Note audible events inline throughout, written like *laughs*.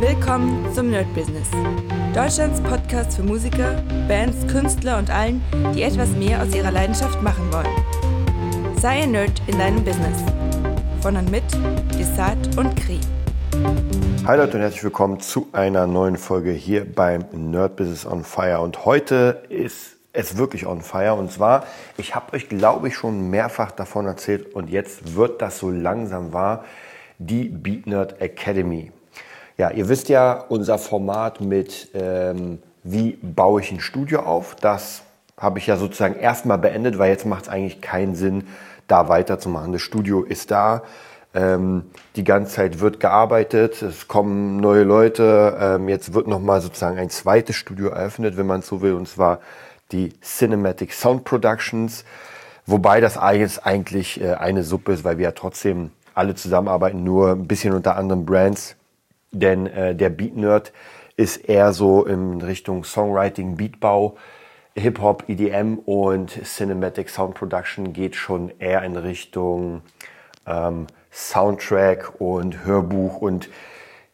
Willkommen zum Nerd Business. Deutschlands Podcast für Musiker, Bands, Künstler und allen, die etwas mehr aus ihrer Leidenschaft machen wollen. Sei ein Nerd in deinem Business. Von und mit Desart und Kri. Hi Leute und herzlich willkommen zu einer neuen Folge hier beim Nerd Business on Fire. Und heute ist es wirklich on fire. Und zwar, ich habe euch, glaube ich, schon mehrfach davon erzählt und jetzt wird das so langsam wahr, die Beat Nerd Academy. Ja, ihr wisst ja, unser Format mit ähm, wie baue ich ein Studio auf, das habe ich ja sozusagen erstmal beendet, weil jetzt macht es eigentlich keinen Sinn, da weiterzumachen. Das Studio ist da, ähm, die ganze Zeit wird gearbeitet, es kommen neue Leute, ähm, jetzt wird nochmal sozusagen ein zweites Studio eröffnet, wenn man so will, und zwar die Cinematic Sound Productions, wobei das eigentlich äh, eine Suppe ist, weil wir ja trotzdem alle zusammenarbeiten, nur ein bisschen unter anderen Brands denn äh, der Beat Nerd ist eher so in Richtung Songwriting, Beatbau, Hip-Hop, EDM und Cinematic Sound Production geht schon eher in Richtung ähm, Soundtrack und Hörbuch und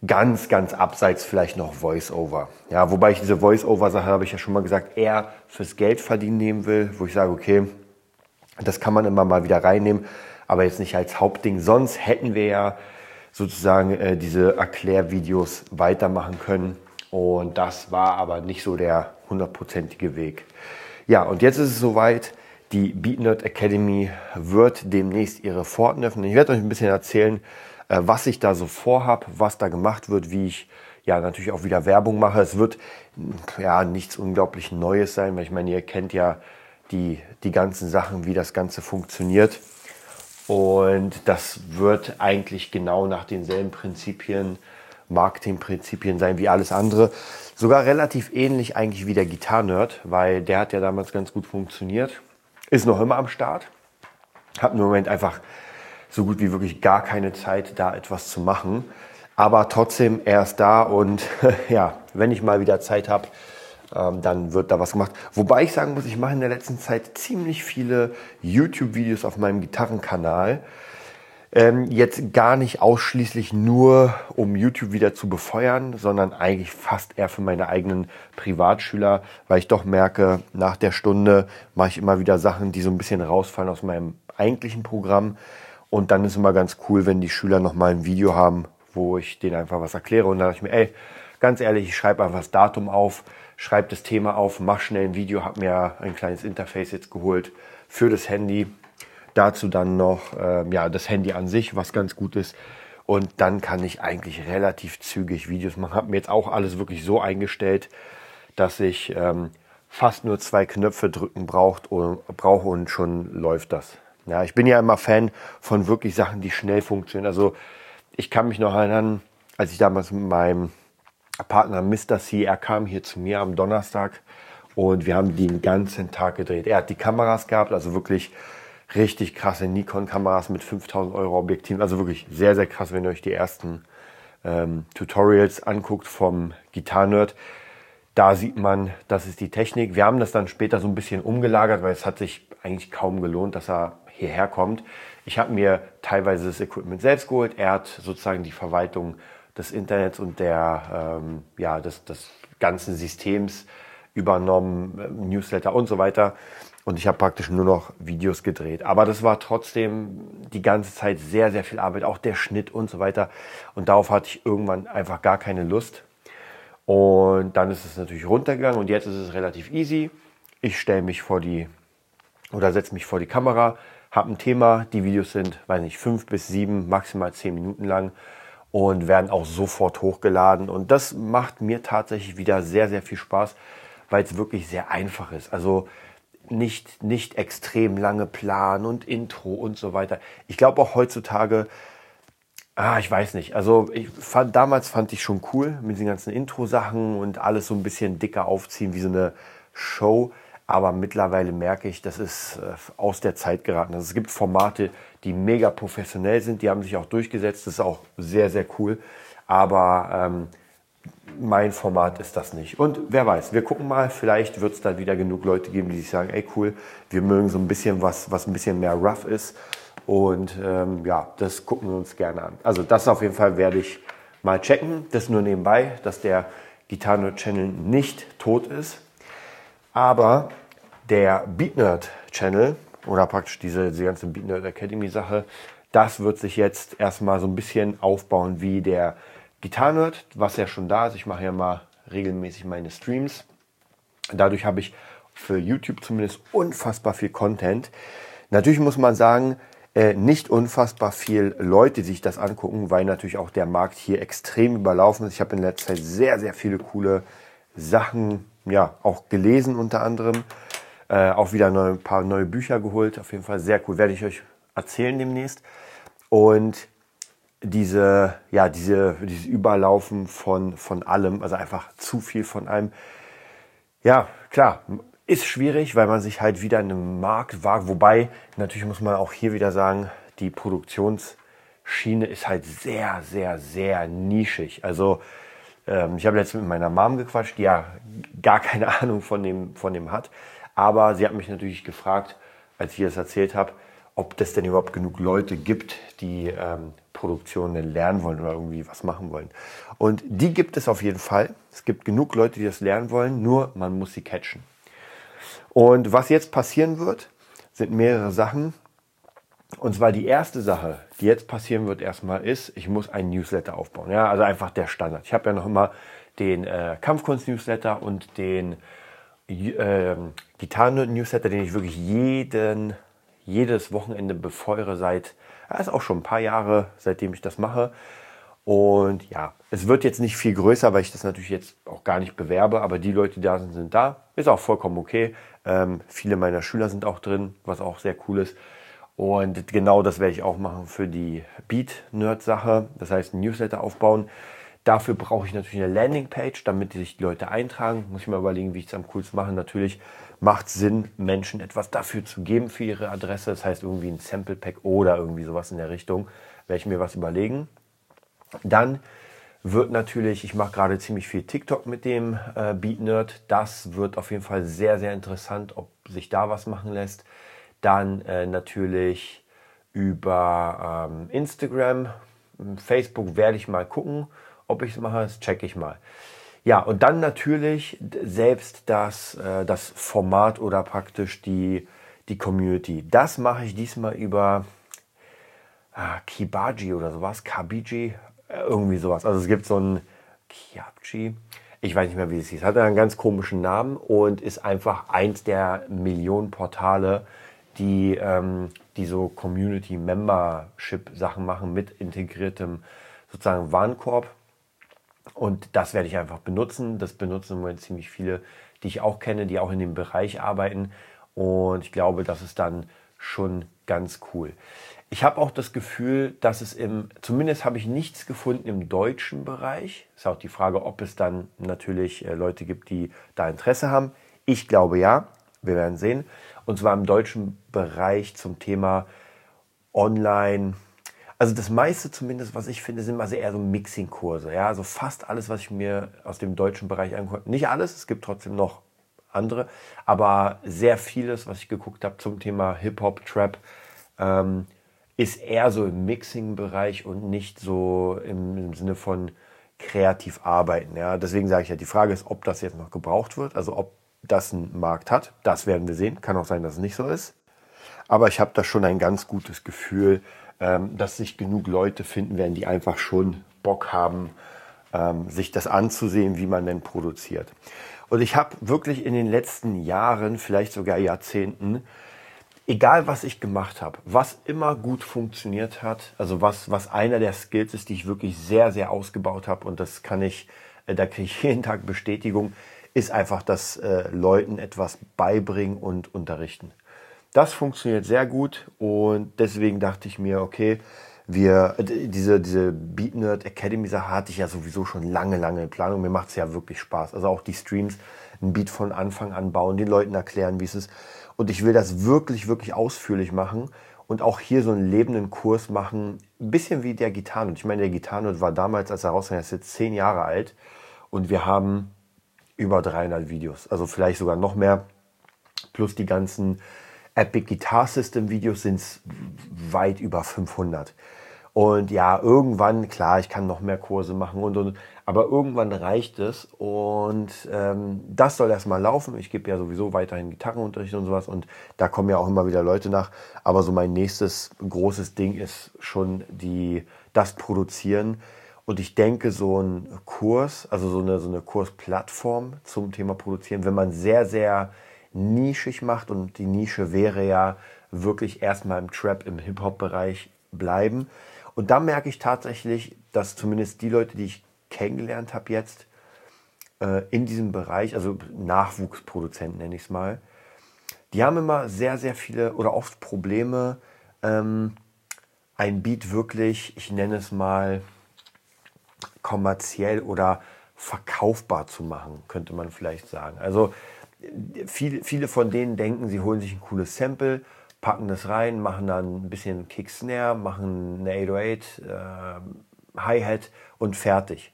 ganz, ganz abseits vielleicht noch Voice-Over. Ja, wobei ich diese Voice-Over-Sache, habe ich ja schon mal gesagt, eher fürs Geld verdienen nehmen will, wo ich sage, okay, das kann man immer mal wieder reinnehmen, aber jetzt nicht als Hauptding. Sonst hätten wir ja sozusagen äh, diese Erklärvideos weitermachen können. Und das war aber nicht so der hundertprozentige Weg. Ja, und jetzt ist es soweit. Die BeatNerd Academy wird demnächst ihre Pforten öffnen. Ich werde euch ein bisschen erzählen, äh, was ich da so vorhab, was da gemacht wird, wie ich ja natürlich auch wieder Werbung mache. Es wird ja nichts unglaublich Neues sein, weil ich meine, ihr kennt ja die, die ganzen Sachen, wie das Ganze funktioniert. Und das wird eigentlich genau nach denselben Prinzipien, Marketingprinzipien sein wie alles andere. Sogar relativ ähnlich eigentlich wie der Gitarrenerd, weil der hat ja damals ganz gut funktioniert. Ist noch immer am Start. Hat im Moment einfach so gut wie wirklich gar keine Zeit, da etwas zu machen. Aber trotzdem, er ist da und *laughs* ja, wenn ich mal wieder Zeit habe, ähm, dann wird da was gemacht. Wobei ich sagen muss, ich mache in der letzten Zeit ziemlich viele YouTube-Videos auf meinem Gitarrenkanal. Ähm, jetzt gar nicht ausschließlich nur, um YouTube wieder zu befeuern, sondern eigentlich fast eher für meine eigenen Privatschüler, weil ich doch merke, nach der Stunde mache ich immer wieder Sachen, die so ein bisschen rausfallen aus meinem eigentlichen Programm. Und dann ist immer ganz cool, wenn die Schüler nochmal ein Video haben, wo ich denen einfach was erkläre. Und dann dachte ich mir, ey, ganz ehrlich, ich schreibe einfach das Datum auf, schreibe das Thema auf, mach schnell ein Video, habe mir ein kleines Interface jetzt geholt für das Handy. Dazu dann noch äh, ja, das Handy an sich, was ganz gut ist. Und dann kann ich eigentlich relativ zügig Videos machen. Habe mir jetzt auch alles wirklich so eingestellt, dass ich ähm, fast nur zwei Knöpfe drücken braucht, brauche und schon läuft das. Ja, ich bin ja immer Fan von wirklich Sachen, die schnell funktionieren. Also ich kann mich noch erinnern, als ich damals mit meinem Partner Mr. C, er kam hier zu mir am Donnerstag und wir haben den ganzen Tag gedreht. Er hat die Kameras gehabt, also wirklich richtig krasse Nikon-Kameras mit 5000 Euro Objektiven. Also wirklich sehr, sehr krass, wenn ihr euch die ersten ähm, Tutorials anguckt vom Gitarrenerd. Da sieht man, das ist die Technik. Wir haben das dann später so ein bisschen umgelagert, weil es hat sich eigentlich kaum gelohnt, dass er hierher kommt. Ich habe mir teilweise das Equipment selbst geholt. Er hat sozusagen die Verwaltung des Internets und der, ähm, ja, des, des ganzen Systems übernommen, äh, Newsletter und so weiter. Und ich habe praktisch nur noch Videos gedreht. Aber das war trotzdem die ganze Zeit sehr, sehr viel Arbeit, auch der Schnitt und so weiter. Und darauf hatte ich irgendwann einfach gar keine Lust. Und dann ist es natürlich runtergegangen und jetzt ist es relativ easy. Ich stelle mich vor die oder setze mich vor die Kamera, habe ein Thema. Die Videos sind, weiß nicht, fünf bis sieben, maximal zehn Minuten lang und werden auch sofort hochgeladen. Und das macht mir tatsächlich wieder sehr, sehr viel Spaß, weil es wirklich sehr einfach ist. Also nicht, nicht extrem lange Plan und Intro und so weiter. Ich glaube auch heutzutage, ah, ich weiß nicht. Also ich fand, damals fand ich schon cool mit den ganzen Intro-Sachen und alles so ein bisschen dicker aufziehen wie so eine Show. Aber mittlerweile merke ich, das ist äh, aus der Zeit geraten. Also es gibt Formate, die mega professionell sind, die haben sich auch durchgesetzt, das ist auch sehr, sehr cool. Aber ähm, mein Format ist das nicht. Und wer weiß, wir gucken mal, vielleicht wird es dann wieder genug Leute geben, die sich sagen, ey cool, wir mögen so ein bisschen was, was ein bisschen mehr rough ist. Und ähm, ja, das gucken wir uns gerne an. Also das auf jeden Fall werde ich mal checken. Das nur nebenbei, dass der Gitarre Channel nicht tot ist. Aber der Beatnerd Channel oder praktisch diese, diese ganze Beatnerd Academy Sache, das wird sich jetzt erstmal so ein bisschen aufbauen wie der Gitarrenerd, was ja schon da ist. Ich mache ja mal regelmäßig meine Streams. Dadurch habe ich für YouTube zumindest unfassbar viel Content. Natürlich muss man sagen, äh, nicht unfassbar viel Leute, sich das angucken, weil natürlich auch der Markt hier extrem überlaufen ist. Ich habe in letzter Zeit sehr, sehr viele coole Sachen, ja, auch gelesen unter anderem. Äh, auch wieder ein paar neue Bücher geholt. Auf jeden Fall sehr cool. Werde ich euch erzählen demnächst. Und diese, ja, diese, dieses Überlaufen von, von allem, also einfach zu viel von einem. Ja, klar, ist schwierig, weil man sich halt wieder in einem Markt wagt. Wobei, natürlich muss man auch hier wieder sagen, die Produktionsschiene ist halt sehr, sehr, sehr nischig. Also, ähm, ich habe letztens mit meiner Mom gequatscht, die ja gar keine *laughs* Ahnung von dem, von dem hat. Aber sie hat mich natürlich gefragt, als ich das erzählt habe, ob das denn überhaupt genug Leute gibt, die ähm, Produktionen lernen wollen oder irgendwie was machen wollen. Und die gibt es auf jeden Fall. Es gibt genug Leute, die das lernen wollen, nur man muss sie catchen. Und was jetzt passieren wird, sind mehrere Sachen. Und zwar die erste Sache, die jetzt passieren wird erstmal ist, ich muss ein Newsletter aufbauen. Ja, also einfach der Standard. Ich habe ja noch immer den äh, Kampfkunst-Newsletter und den äh, Gitarren-Newsletter, den ich wirklich jeden jedes Wochenende befeuere seit, ja, ist auch schon ein paar Jahre, seitdem ich das mache. Und ja, es wird jetzt nicht viel größer, weil ich das natürlich jetzt auch gar nicht bewerbe, aber die Leute, die da sind, sind da. Ist auch vollkommen okay. Ähm, viele meiner Schüler sind auch drin, was auch sehr cool ist. Und genau das werde ich auch machen für die Beat-Nerd-Sache. Das heißt, ein Newsletter aufbauen. Dafür brauche ich natürlich eine Landingpage, damit sich die Leute eintragen. Muss ich mal überlegen, wie ich es am coolsten mache. Natürlich macht Sinn, Menschen etwas dafür zu geben für ihre Adresse. Das heißt irgendwie ein Sample Pack oder irgendwie sowas in der Richtung. Werde ich mir was überlegen. Dann wird natürlich, ich mache gerade ziemlich viel TikTok mit dem äh, Beat Nerd. Das wird auf jeden Fall sehr, sehr interessant, ob sich da was machen lässt. Dann äh, natürlich über ähm, Instagram, Facebook werde ich mal gucken, ob ich es mache. Das checke ich mal. Ja, und dann natürlich selbst das, äh, das Format oder praktisch die, die Community. Das mache ich diesmal über ah, Kibaji oder sowas, Kabiji, äh, irgendwie sowas. Also es gibt so ein Kiabji, ich weiß nicht mehr, wie es hieß, hat einen ganz komischen Namen und ist einfach eins der Millionen Portale, die, ähm, die so Community Membership Sachen machen mit integriertem sozusagen Warenkorb und das werde ich einfach benutzen. Das benutzen im Moment ziemlich viele, die ich auch kenne, die auch in dem Bereich arbeiten. Und ich glaube, das ist dann schon ganz cool. Ich habe auch das Gefühl, dass es im, zumindest habe ich nichts gefunden im deutschen Bereich. Ist auch die Frage, ob es dann natürlich äh, Leute gibt, die da Interesse haben. Ich glaube ja, wir werden sehen. Und zwar im deutschen Bereich zum Thema Online, also das meiste zumindest, was ich finde, sind also eher so Mixing-Kurse. Ja, also fast alles, was ich mir aus dem deutschen Bereich angucke. Nicht alles, es gibt trotzdem noch andere, aber sehr vieles, was ich geguckt habe zum Thema Hip-Hop, Trap, ähm, ist eher so im Mixing-Bereich und nicht so im, im, Sinne von kreativ arbeiten. Ja, deswegen sage ich ja, die Frage ist, ob das jetzt noch gebraucht wird, also ob das einen Markt hat. Das werden wir sehen. Kann auch sein, dass es nicht so ist. Aber ich habe da schon ein ganz gutes Gefühl, ähm, dass sich genug Leute finden werden, die einfach schon Bock haben, ähm, sich das anzusehen, wie man denn produziert. Und ich habe wirklich in den letzten Jahren, vielleicht sogar Jahrzehnten, egal was ich gemacht habe, was immer gut funktioniert hat, also was, was einer der Skills ist, die ich wirklich sehr, sehr ausgebaut habe und das kann ich, äh, da kriege ich *laughs* jeden Tag Bestätigung, ist einfach das äh, Leuten etwas beibringen und unterrichten. Das funktioniert sehr gut und deswegen dachte ich mir, okay, wir, diese, diese Beat Nerd Academy Sache hatte ich ja sowieso schon lange, lange in Planung. Mir macht es ja wirklich Spaß. Also auch die Streams, ein Beat von Anfang an bauen, den Leuten erklären, wie es ist. Und ich will das wirklich, wirklich ausführlich machen und auch hier so einen lebenden Kurs machen. Ein bisschen wie der Gitarrenot. Ich meine, der Gitarrenot war damals, als er rauskam, ist jetzt zehn Jahre alt und wir haben über 300 Videos. Also vielleicht sogar noch mehr. Plus die ganzen Epic Guitar System Videos sind es weit über 500. Und ja, irgendwann, klar, ich kann noch mehr Kurse machen und, und aber irgendwann reicht es und ähm, das soll erstmal laufen. Ich gebe ja sowieso weiterhin Gitarrenunterricht und sowas und da kommen ja auch immer wieder Leute nach. Aber so mein nächstes großes Ding ist schon die, das Produzieren. Und ich denke, so ein Kurs, also so eine, so eine Kursplattform zum Thema Produzieren, wenn man sehr, sehr nischig macht und die Nische wäre ja wirklich erstmal im Trap, im Hip-Hop-Bereich bleiben. Und da merke ich tatsächlich, dass zumindest die Leute, die ich kennengelernt habe jetzt äh, in diesem Bereich, also Nachwuchsproduzenten nenne ich es mal, die haben immer sehr, sehr viele oder oft Probleme, ähm, ein Beat wirklich, ich nenne es mal, kommerziell oder verkaufbar zu machen, könnte man vielleicht sagen. Also viele, viele von denen denken, sie holen sich ein cooles Sample, packen das rein, machen dann ein bisschen Kick-Snare, machen eine 808, äh, Hi-Hat und fertig.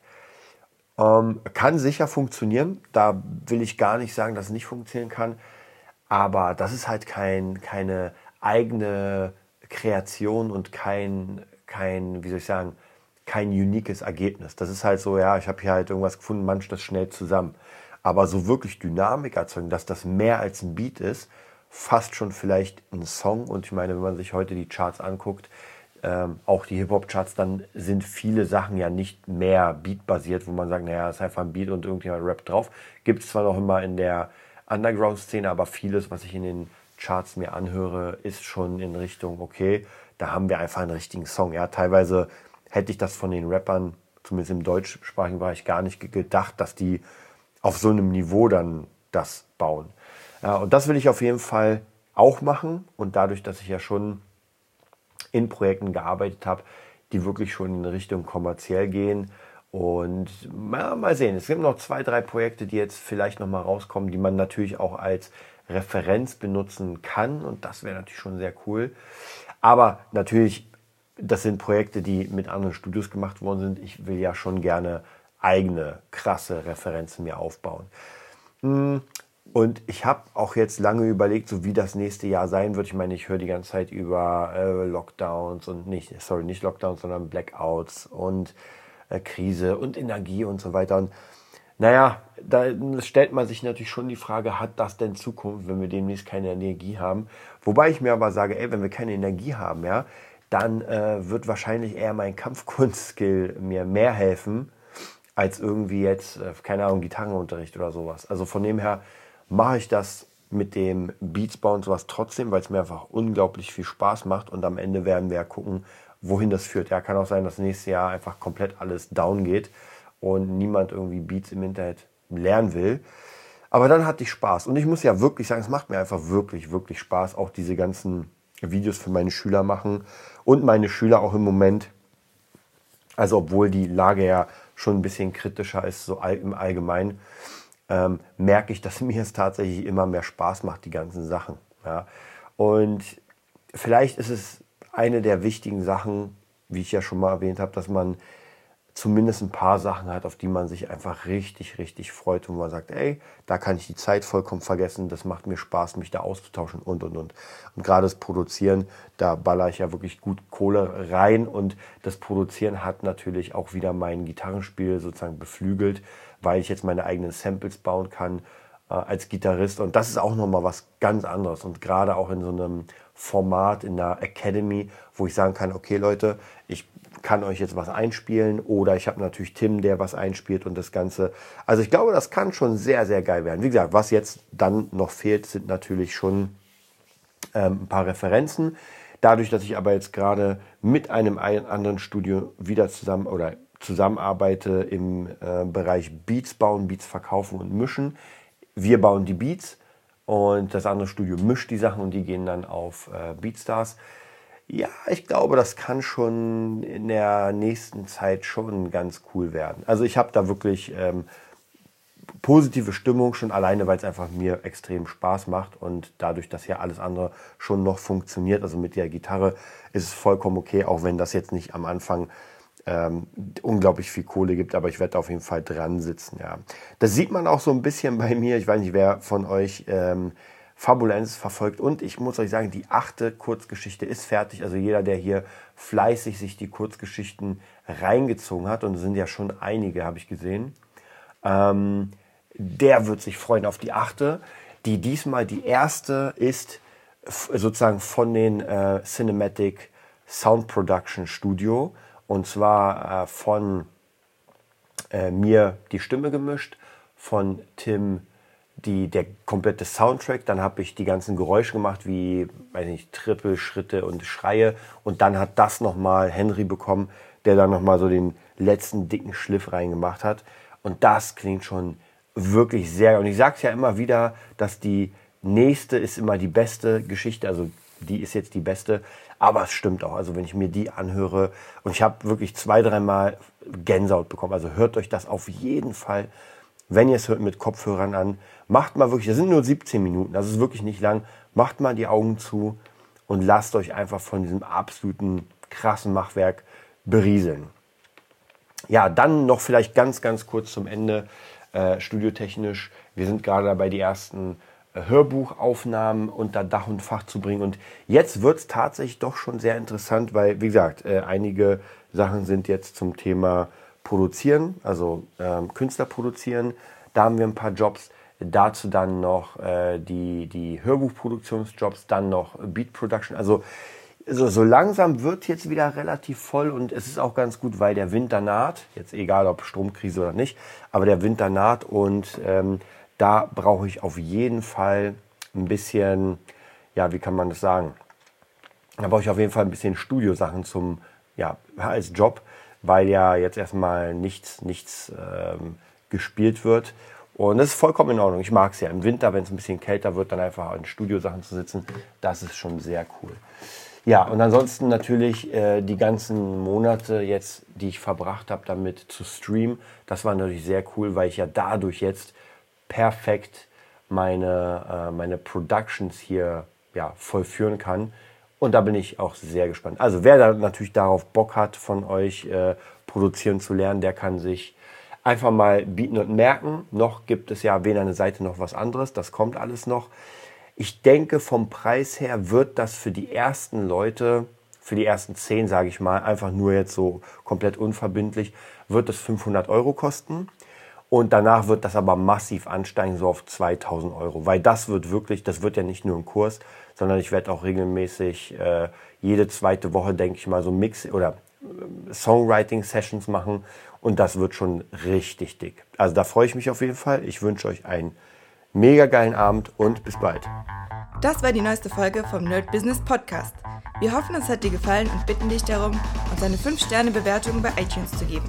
Ähm, kann sicher funktionieren. Da will ich gar nicht sagen, dass es nicht funktionieren kann. Aber das ist halt kein, keine eigene Kreation und kein, kein, wie soll ich sagen, kein uniques Ergebnis. Das ist halt so, ja, ich habe hier halt irgendwas gefunden, manch das schnell zusammen. Aber so wirklich Dynamik erzeugen, dass das mehr als ein Beat ist, fast schon vielleicht ein Song. Und ich meine, wenn man sich heute die Charts anguckt, ähm, auch die Hip-Hop-Charts, dann sind viele Sachen ja nicht mehr Beat-basiert, wo man sagt, naja, es ist einfach ein Beat und irgendjemand rappt drauf. Gibt es zwar noch immer in der Underground-Szene, aber vieles, was ich in den Charts mir anhöre, ist schon in Richtung, okay, da haben wir einfach einen richtigen Song. Ja, teilweise hätte ich das von den Rappern, zumindest im deutschsprachigen Bereich, gar nicht gedacht, dass die auf so einem Niveau dann das bauen. Und das will ich auf jeden Fall auch machen. Und dadurch, dass ich ja schon in Projekten gearbeitet habe, die wirklich schon in Richtung kommerziell gehen. Und ja, mal sehen, es gibt noch zwei, drei Projekte, die jetzt vielleicht nochmal rauskommen, die man natürlich auch als Referenz benutzen kann. Und das wäre natürlich schon sehr cool. Aber natürlich, das sind Projekte, die mit anderen Studios gemacht worden sind. Ich will ja schon gerne eigene krasse Referenzen mir aufbauen. Hm, und ich habe auch jetzt lange überlegt, so wie das nächste Jahr sein wird. Ich meine, ich höre die ganze Zeit über äh, Lockdowns und nicht, sorry, nicht Lockdowns, sondern Blackouts und äh, Krise und Energie und so weiter. Und naja, da stellt man sich natürlich schon die Frage, hat das denn Zukunft, wenn wir demnächst keine Energie haben? Wobei ich mir aber sage, ey, wenn wir keine Energie haben, ja, dann äh, wird wahrscheinlich eher mein Kampfkunstskill mir mehr helfen, als irgendwie jetzt, äh, keine Ahnung, Gitarrenunterricht oder sowas. Also von dem her mache ich das mit dem Beats bauen und sowas trotzdem, weil es mir einfach unglaublich viel Spaß macht und am Ende werden wir gucken, wohin das führt. Ja, kann auch sein, dass nächstes Jahr einfach komplett alles down geht und niemand irgendwie Beats im Internet lernen will. Aber dann hatte ich Spaß und ich muss ja wirklich sagen, es macht mir einfach wirklich, wirklich Spaß, auch diese ganzen Videos für meine Schüler machen und meine Schüler auch im Moment. Also obwohl die Lage ja schon ein bisschen kritischer ist, so im Allgemeinen ähm, merke ich, *laughs* dass mir es tatsächlich immer mehr Spaß macht, die ganzen Sachen. Ja. Und vielleicht ist es eine der wichtigen Sachen, wie ich ja schon mal erwähnt habe, dass man zumindest ein paar Sachen hat, auf die man sich einfach richtig, richtig freut, wo man sagt, ey, da kann ich die Zeit vollkommen vergessen, das macht mir Spaß, mich da auszutauschen und, und, und. Und gerade das Produzieren, da baller ich ja wirklich gut Kohle rein und das Produzieren hat natürlich auch wieder mein Gitarrenspiel sozusagen beflügelt, weil ich jetzt meine eigenen Samples bauen kann äh, als Gitarrist und das ist auch nochmal was ganz anderes und gerade auch in so einem Format in der Academy, wo ich sagen kann, okay Leute, ich kann euch jetzt was einspielen oder ich habe natürlich Tim, der was einspielt und das Ganze. Also ich glaube, das kann schon sehr, sehr geil werden. Wie gesagt, was jetzt dann noch fehlt, sind natürlich schon ähm, ein paar Referenzen. Dadurch, dass ich aber jetzt gerade mit einem anderen Studio wieder zusammen oder zusammenarbeite im äh, Bereich Beats bauen, Beats verkaufen und mischen. Wir bauen die Beats und das andere Studio mischt die Sachen und die gehen dann auf äh, Beatstars. Ja, ich glaube, das kann schon in der nächsten Zeit schon ganz cool werden. Also ich habe da wirklich ähm, positive Stimmung schon alleine, weil es einfach mir extrem Spaß macht und dadurch, dass ja alles andere schon noch funktioniert, also mit der Gitarre, ist es vollkommen okay, auch wenn das jetzt nicht am Anfang ähm, unglaublich viel Kohle gibt, aber ich werde auf jeden Fall dran sitzen. Ja. Das sieht man auch so ein bisschen bei mir. Ich weiß nicht, wer von euch ähm, Fabulenz verfolgt. Und ich muss euch sagen, die achte Kurzgeschichte ist fertig. Also jeder, der hier fleißig sich die Kurzgeschichten reingezogen hat, und es sind ja schon einige, habe ich gesehen, ähm, der wird sich freuen auf die achte, die diesmal die erste ist, sozusagen von den äh, Cinematic Sound Production Studio. Und zwar äh, von äh, mir die Stimme gemischt, von Tim die, der komplette Soundtrack. Dann habe ich die ganzen Geräusche gemacht, wie, weiß nicht, Trippel, Schritte und Schreie. Und dann hat das nochmal Henry bekommen, der dann nochmal so den letzten dicken Schliff reingemacht hat. Und das klingt schon wirklich sehr. Und ich sage es ja immer wieder, dass die nächste ist immer die beste Geschichte. Also die ist jetzt die beste. Aber es stimmt auch. Also wenn ich mir die anhöre und ich habe wirklich zwei, dreimal Gänsehaut bekommen. Also hört euch das auf jeden Fall, wenn ihr es hört, mit Kopfhörern an. Macht mal wirklich, das sind nur 17 Minuten, das ist wirklich nicht lang. Macht mal die Augen zu und lasst euch einfach von diesem absoluten krassen Machwerk berieseln. Ja, dann noch vielleicht ganz, ganz kurz zum Ende, äh, studiotechnisch. Wir sind gerade dabei, die ersten Hörbuchaufnahmen unter Dach und Fach zu bringen. Und jetzt wird es tatsächlich doch schon sehr interessant, weil, wie gesagt, äh, einige Sachen sind jetzt zum Thema Produzieren, also ähm, Künstler produzieren. Da haben wir ein paar Jobs. Dazu dann noch äh, die, die Hörbuchproduktionsjobs, dann noch Beat Production. Also so, so langsam wird jetzt wieder relativ voll und es ist auch ganz gut, weil der Winter naht. Jetzt egal ob Stromkrise oder nicht, aber der Winter naht und ähm, da brauche ich auf jeden Fall ein bisschen, ja, wie kann man das sagen? Da brauche ich auf jeden Fall ein bisschen Studiosachen zum, ja, als Job, weil ja jetzt erstmal nichts, nichts ähm, gespielt wird. Und das ist vollkommen in Ordnung. Ich mag es ja im Winter, wenn es ein bisschen kälter wird, dann einfach in Studiosachen zu sitzen. Das ist schon sehr cool. Ja, und ansonsten natürlich äh, die ganzen Monate jetzt, die ich verbracht habe, damit zu streamen. Das war natürlich sehr cool, weil ich ja dadurch jetzt perfekt meine, äh, meine Productions hier ja, vollführen kann. Und da bin ich auch sehr gespannt. Also wer da natürlich darauf Bock hat, von euch äh, produzieren zu lernen, der kann sich einfach mal bieten und merken. Noch gibt es ja weder eine Seite noch was anderes. Das kommt alles noch. Ich denke, vom Preis her wird das für die ersten Leute, für die ersten zehn, sage ich mal, einfach nur jetzt so komplett unverbindlich, wird es 500 Euro kosten. Und danach wird das aber massiv ansteigen, so auf 2000 Euro. Weil das wird wirklich, das wird ja nicht nur ein Kurs, sondern ich werde auch regelmäßig äh, jede zweite Woche, denke ich mal, so Mix oder äh, Songwriting-Sessions machen. Und das wird schon richtig dick. Also da freue ich mich auf jeden Fall. Ich wünsche euch einen mega geilen Abend und bis bald. Das war die neueste Folge vom Nerd Business Podcast. Wir hoffen, es hat dir gefallen und bitten dich darum, uns eine 5-Sterne-Bewertung bei iTunes zu geben.